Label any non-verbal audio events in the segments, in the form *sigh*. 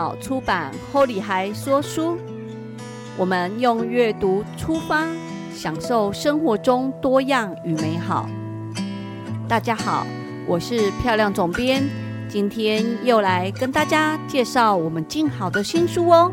好出版《Holy 孩说书》，我们用阅读出发，享受生活中多样与美好。大家好，我是漂亮总编，今天又来跟大家介绍我们静好的新书哦。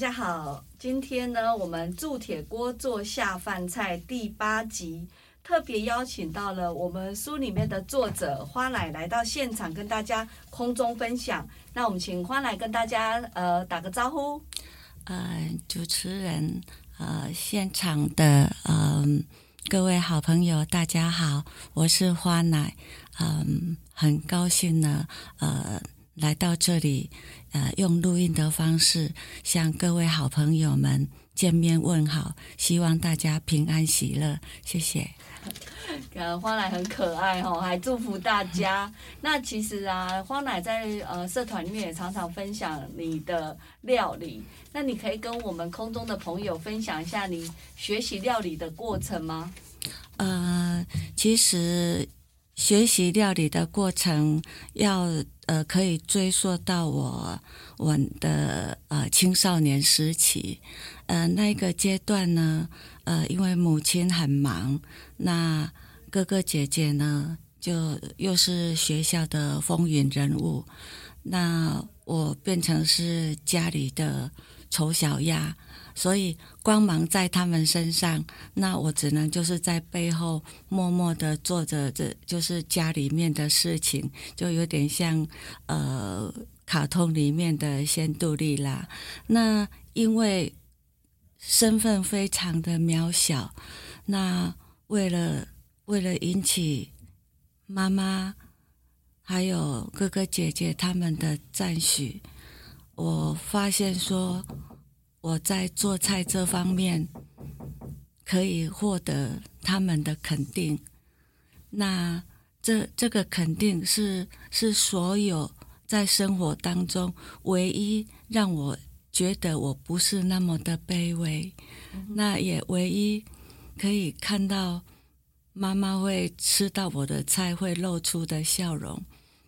大家好，今天呢，我们铸铁锅做下饭菜第八集，特别邀请到了我们书里面的作者花奶来到现场，跟大家空中分享。那我们请花奶跟大家呃打个招呼。呃，主持人，呃，现场的嗯、各位好朋友，大家好，我是花奶，嗯、很高兴呢，呃，来到这里，呃，用录音的方式向各位好朋友们见面问好，希望大家平安喜乐，谢谢。呃，花奶很可爱哦，还祝福大家。那其实啊，花奶在呃社团里面也常常分享你的料理。那你可以跟我们空中的朋友分享一下你学习料理的过程吗？呃，其实学习料理的过程要呃可以追溯到我我的呃青少年时期，呃那个阶段呢，呃因为母亲很忙，那哥哥姐姐呢就又是学校的风云人物，那我变成是家里的丑小鸭，所以光芒在他们身上，那我只能就是在背后默默的做着，这就是家里面的事情，就有点像呃卡通里面的仙杜丽拉。那因为身份非常的渺小，那为了为了引起妈妈还有哥哥姐姐他们的赞许，我发现说我在做菜这方面可以获得他们的肯定。那这这个肯定是是所有在生活当中唯一让我觉得我不是那么的卑微，那也唯一可以看到妈妈会吃到我的菜会露出的笑容，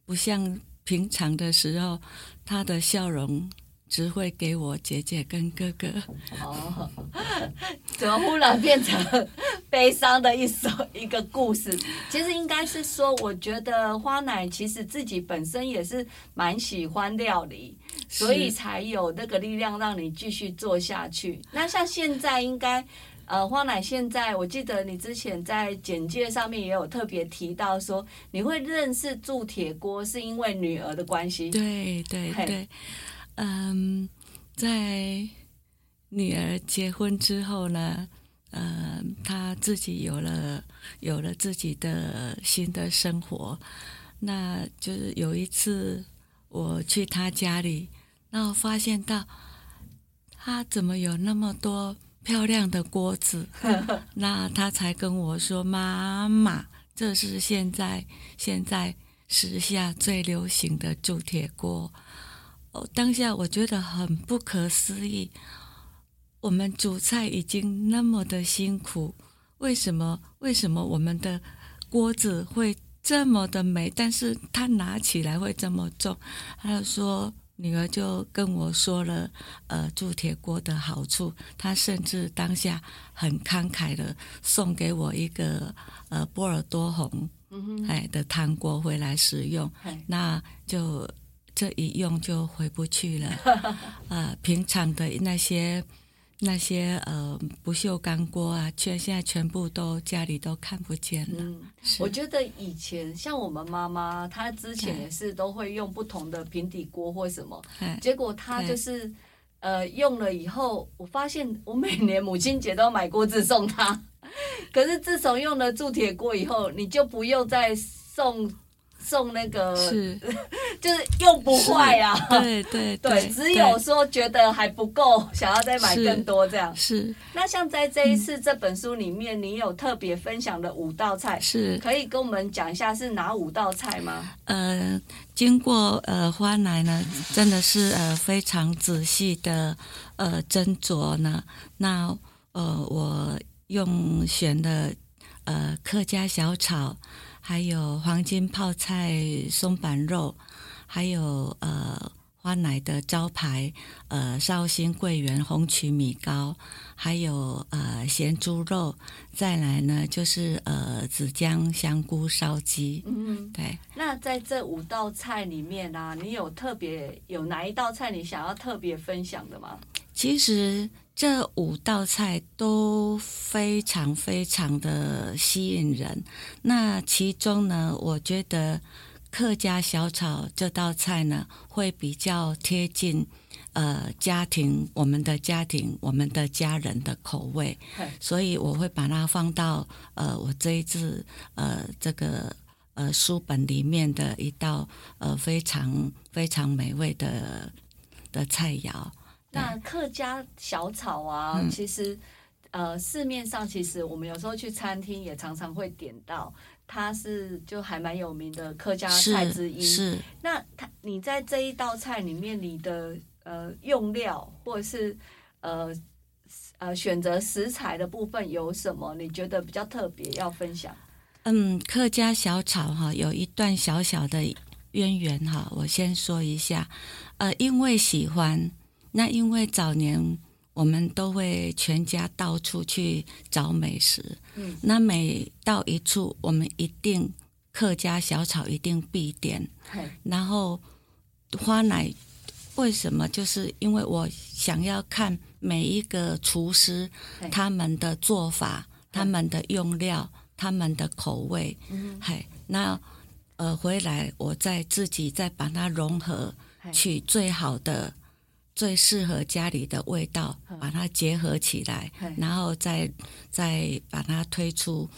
不像平常的时候，她的笑容只会给我姐姐跟哥哥。哦，*laughs* 怎么忽然变成悲伤的一首一个故事？其实应该是说，我觉得花奶其实自己本身也是蛮喜欢料理，所以才有那个力量让你继续做下去。那像现在应该。呃，花奶现在，我记得你之前在简介上面也有特别提到说，你会认识铸铁锅是因为女儿的关系。对对嘿对，嗯，在女儿结婚之后呢，呃，她自己有了有了自己的新的生活，那就是有一次我去她家里，那我发现到她怎么有那么多漂亮的锅子，*laughs* 那她才跟我说：“妈妈，这是现在现在时下最流行的铸铁锅。”哦，当下我觉得很不可思议。我们煮菜已经那么的辛苦，为什么为什么我们的锅子会这么的美，但是它拿起来会这么重？他就说，女儿就跟我说了，呃，铸铁锅的好处。她甚至当下很慷慨的送给我一个呃波尔多红哎的汤锅回来使用。那就这一用就回不去了。*laughs* 呃，平常的那些那些呃不锈钢锅啊，全现在全部都家里都看不见了。我觉得以前像我们妈妈，她之前也是都会用不同的平底锅或什么，哎结果她就是呃用了以后，我发现我每年母亲节都要买锅子送她。*laughs* 可是自从用了铸铁锅以后，你就不用再送送那个，是，*laughs* 就是用不坏啊。对对对，只有说觉得还不够，想要再买更多这样。是。那像在这一次这本书里面，你有特别分享的五道菜，是可以跟我们讲一下是哪五道菜吗？呃，经过呃花奶呢，真的是呃非常仔细的呃斟酌呢。那呃我用选的呃客家小炒。还有黄金泡菜松板肉，还有呃花奶的招牌呃绍兴桂圆红曲米糕，还有呃咸猪肉，再来呢就是呃紫姜香菇烧鸡。嗯，对。那在这五道菜里面啊，你有特别有哪一道菜你想要特别分享的吗？其实。这五道菜都非常非常的吸引人。那其中呢，我觉得客家小炒这道菜呢，会比较贴近呃家庭我们的家庭我们的家人的口味，所以我会把它放到呃我这一次呃这个呃书本里面的一道呃非常非常美味的的菜肴。那客家小炒啊，其实呃市面上其实我们有时候去餐厅也常常会点到，它是就还蛮有名的客家菜之一。是。那它你在这一道菜里面，你的呃用料或者是呃呃选择食材的部分有什么？你觉得比较特别要分享？嗯，客家小炒哈有一段小小的渊源哈，我先说一下。呃，因为喜欢。那因为早年我们都会全家到处去找美食，嗯，那每到一处，我们一定客家小炒一定必点，然后花奶为什么？就是因为我想要看每一个厨师他们的做法、他们的用料、他们的口味，嗯，嘿，那呃回来我再自己再把它融合，取最好的。最适合家里的味道，把它结合起来，然后再再把它推出，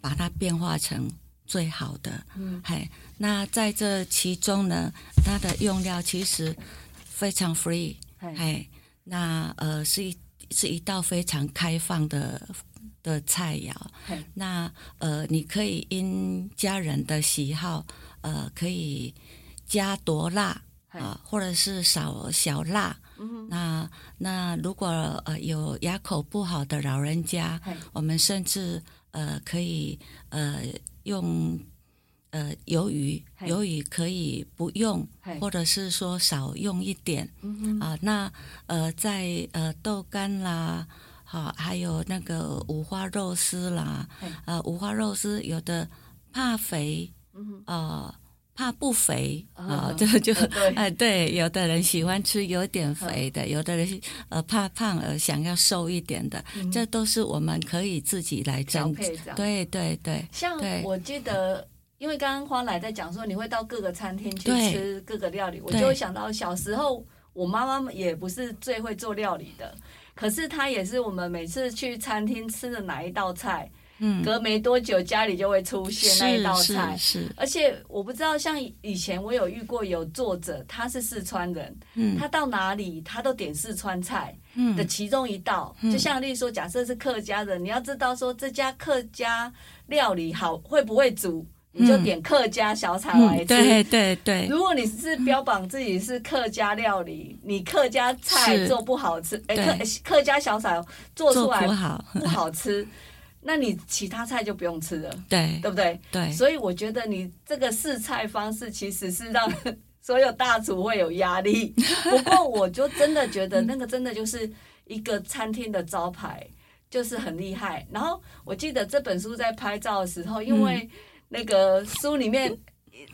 把它变化成最好的。嗯，嘿，那在这其中呢，它的用料其实非常 free，嘿，那呃是一是一道非常开放的的菜肴。那呃你可以因家人的喜好，呃可以加多辣。啊，或者是少小辣，那那如果呃有牙口不好的老人家，我们甚至呃可以呃用呃鱿鱼，鱿鱼可以不用，或者是说少用一点啊。那呃在呃豆干啦，好还有那个五花肉丝啦，呃五花肉丝有的怕肥，啊。怕不肥啊，*laughs* 就就哎，对，有的人喜欢吃有点肥的，有的人呃怕胖而想要瘦一点的，这都是我们可以自己来调配。对对对，像我记得，因为刚刚花奶在讲说你会到各个餐厅去吃各个料理，我就会想到小时候我妈妈也不是最会做料理的，可是她也是我们每次去餐厅吃的哪一道菜。隔没多久，家里就会出现那一道菜。是，而且我不知道，像以前我有遇过有作者，他是四川人，嗯，他到哪里他都点四川菜的其中一道。就像例如说，假设是客家人，你要知道说这家客家料理好会不会煮，你就点客家小炒来吃。对对对。如果你是标榜自己是客家料理，你客家菜做不好吃，哎，客客家小炒做出来不好不好吃。那你其他菜就不用吃了，对对不对？对，所以我觉得你这个试菜方式其实是让 *laughs* 所有大厨会有压力。*laughs* 不过我就真的觉得那个真的就是一个餐厅的招牌，就是很厉害。然后我记得这本书在拍照的时候，因为那个书里面。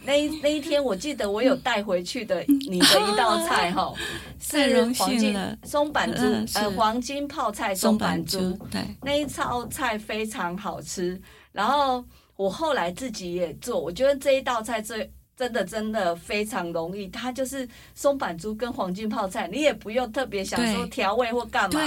那那一天，我记得我有带回去的你的一道菜哈，*laughs* 是黄金松板猪，呃，黄金泡菜松板猪。对，那一道菜非常好吃。然后我后来自己也做，我觉得这一道菜最真的真的非常容易，它就是松板猪跟黄金泡菜，你也不用特别想说调味或干嘛。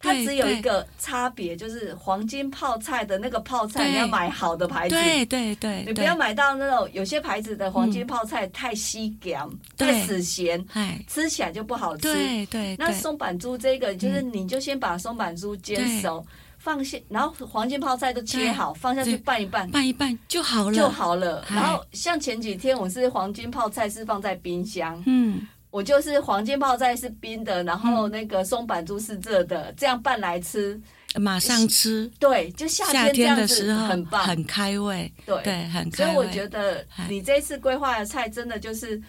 对，它只有一个差别，就是黄金泡菜的那个泡菜，你要买好的牌子。对对对，你不要买到那种有些牌子的黄金泡菜太稀咸、对。太死咸，哎，吃起来就不好吃。对对对，那松板猪这个就是，你就先把松板猪煎熟，放下，然后黄金泡菜都切好，放下去拌一拌，拌一拌就好了，就好了。哎。然后像前几天我是黄金泡菜是放在冰箱，嗯，我就是黄金泡菜是冰的，然后那个松板猪是热的，这样拌来吃，马上吃。对，就夏夏天这天样子的时候很棒，很开胃，对对，很开所以。我觉得哎你这次规划的菜真的就是。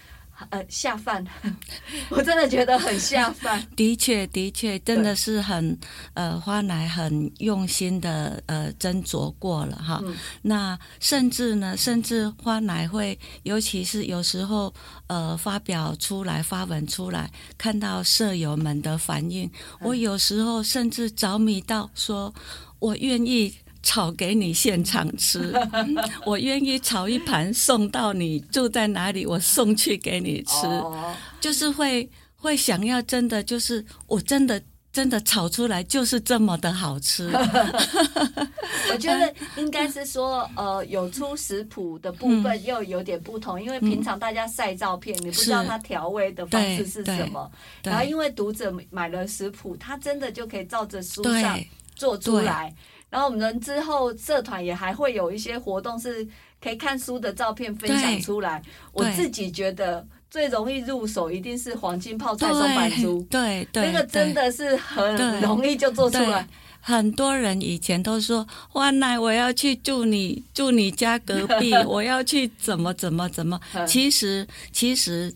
呃，下饭，*laughs* 我真的觉得很下饭。*laughs* 的确，的确，真的是很呃，花奶很用心的呃斟酌过了哈。嗯那甚至呢，甚至花奶会，尤其是有时候呃发表出来发文出来，看到舍友们的反应，我有时候甚至着迷到说，我愿意。炒给你现场吃，*laughs* 我愿意炒一盘送到你住在哪里，我送去给你吃。哦，就是会会想要真的就是我真的真的炒出来就是这么的好吃，*laughs* 我觉得应该是说，呃，有出食谱的部分又有点不同，因为平常大家晒照片，你不知道是它调味的方式是什么。然后因为读者买了食谱，他真的就可以照着书上做出来。然后我们之后社团也还会有一些活动，是可以看书的照片分享出来。我自己觉得最容易入手一定是黄金泡菜松板猪，对对，那个真的是很容易就做出来。很多人以前都说哇奶，我要去住你住你家隔壁，*laughs* 我要去怎么怎么怎么。嗯其实其实，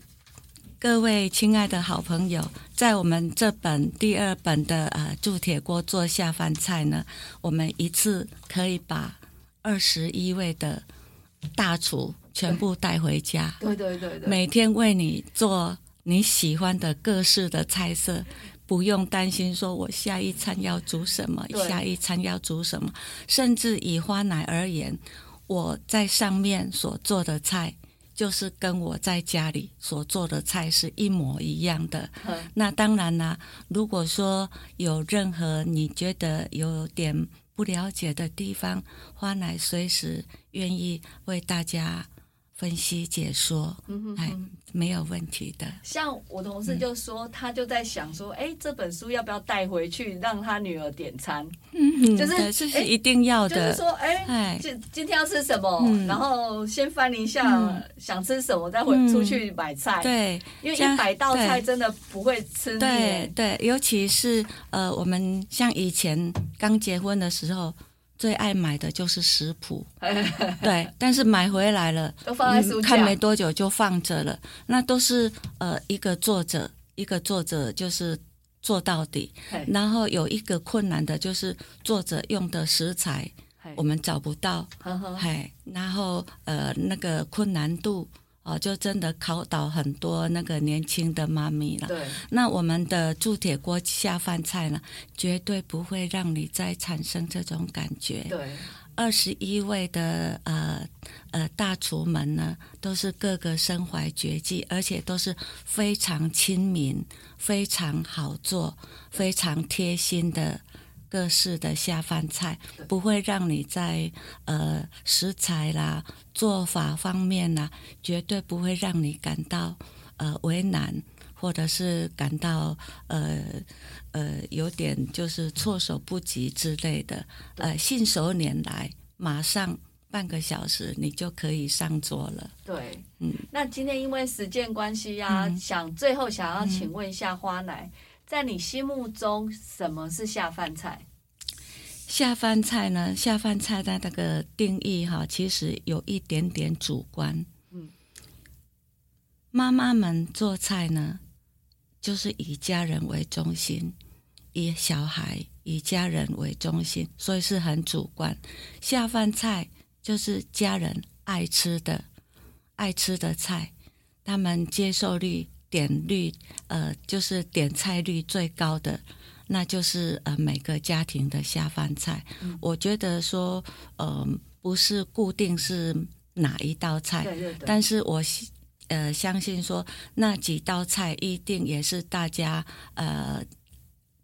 各位亲爱的好朋友，在我们这本第二本的呃铸铁锅做下饭菜呢，我们一次可以把二十一位的大厨全部带回家，对对对对，每天为你做你喜欢的各式的菜色。不用担心，说我下一餐要煮什么，下一餐要煮什么。甚至以花奶而言，我在上面所做的菜，就是跟我在家里所做的菜是一模一样的。嗯那当然啦，如果说有任何你觉得有点不了解的地方，花奶随时愿意为大家分析解说，哎嗯没有问题的。像我同事就说，他就在想说，哎、这本书要不要带回去让他女儿点餐？嗯，就是对这是哎一定要的。就是说，哎、哎，今今天要吃什么？嗯然后先翻一下、嗯想吃什么，再回嗯出去买菜。，对因为一百道菜真的不会吃。对对，尤其是呃，我们像以前刚结婚的时候，最爱买的就是食谱，*laughs* 对，但是买回来了，都放在书架。嗯看没多久就放着了。那都是呃一个作者，一个作者就是做到底，然后有一个困难的就是作者用的食材我们找不到，然后呃那个困难度哦，就真的考倒很多那个年轻的妈咪了。对，那我们的铸铁锅下饭菜呢，绝对不会让你再产生这种感觉。对，二十一位的呃呃大厨们呢，都是个个身怀绝技，而且都是非常亲民、非常好做、非常贴心的各式的下饭菜，不会让你在呃食材啦、做法方面啦，绝对不会让你感到呃为难。或者是感到呃呃有点就是措手不及之类的，呃信手拈来，马上半个小时你就可以上桌了。对，嗯那今天因为时间关系啊，嗯想最后想要请问一下花奶，在你心目中什么是下饭菜？下饭菜呢，下饭菜的那个定义哈，其实有一点点主观。嗯，妈妈们做菜呢，就是以家人为中心，以小孩、以家人为中心，所以是很主观。下饭菜就是家人爱吃的、爱吃的菜，他们接受率、点率，呃，就是点菜率最高的。那就是呃每个家庭的下饭菜。嗯我觉得说，呃，不是固定是哪一道菜，对对对，但是我呃相信说那几道菜一定也是大家呃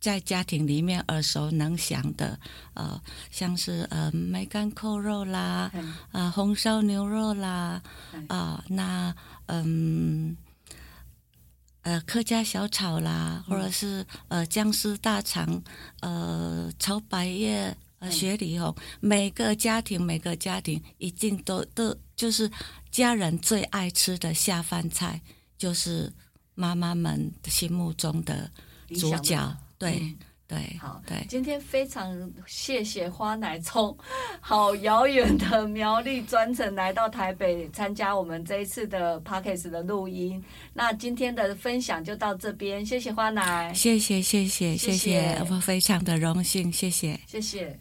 在家庭里面耳熟能详的，呃，像是呃梅干扣肉啦，嗯啊红烧牛肉啦，嗯啊那嗯。呃，客家小炒啦，或者是呃姜丝大肠，呃炒百叶，呃嗯雪里红，每个家庭每个家庭一定都都就是家人最爱吃的下饭菜，就是妈妈们心目中的主角。对、嗯对，好，对。今天非常谢谢花奶聪，*laughs* 好遥远的苗栗专程来到台北参加我们这一次的 pakis 的录音。那今天的分享就到这边，谢谢花奶。谢谢谢谢谢谢。我们非常的荣幸，谢谢谢谢。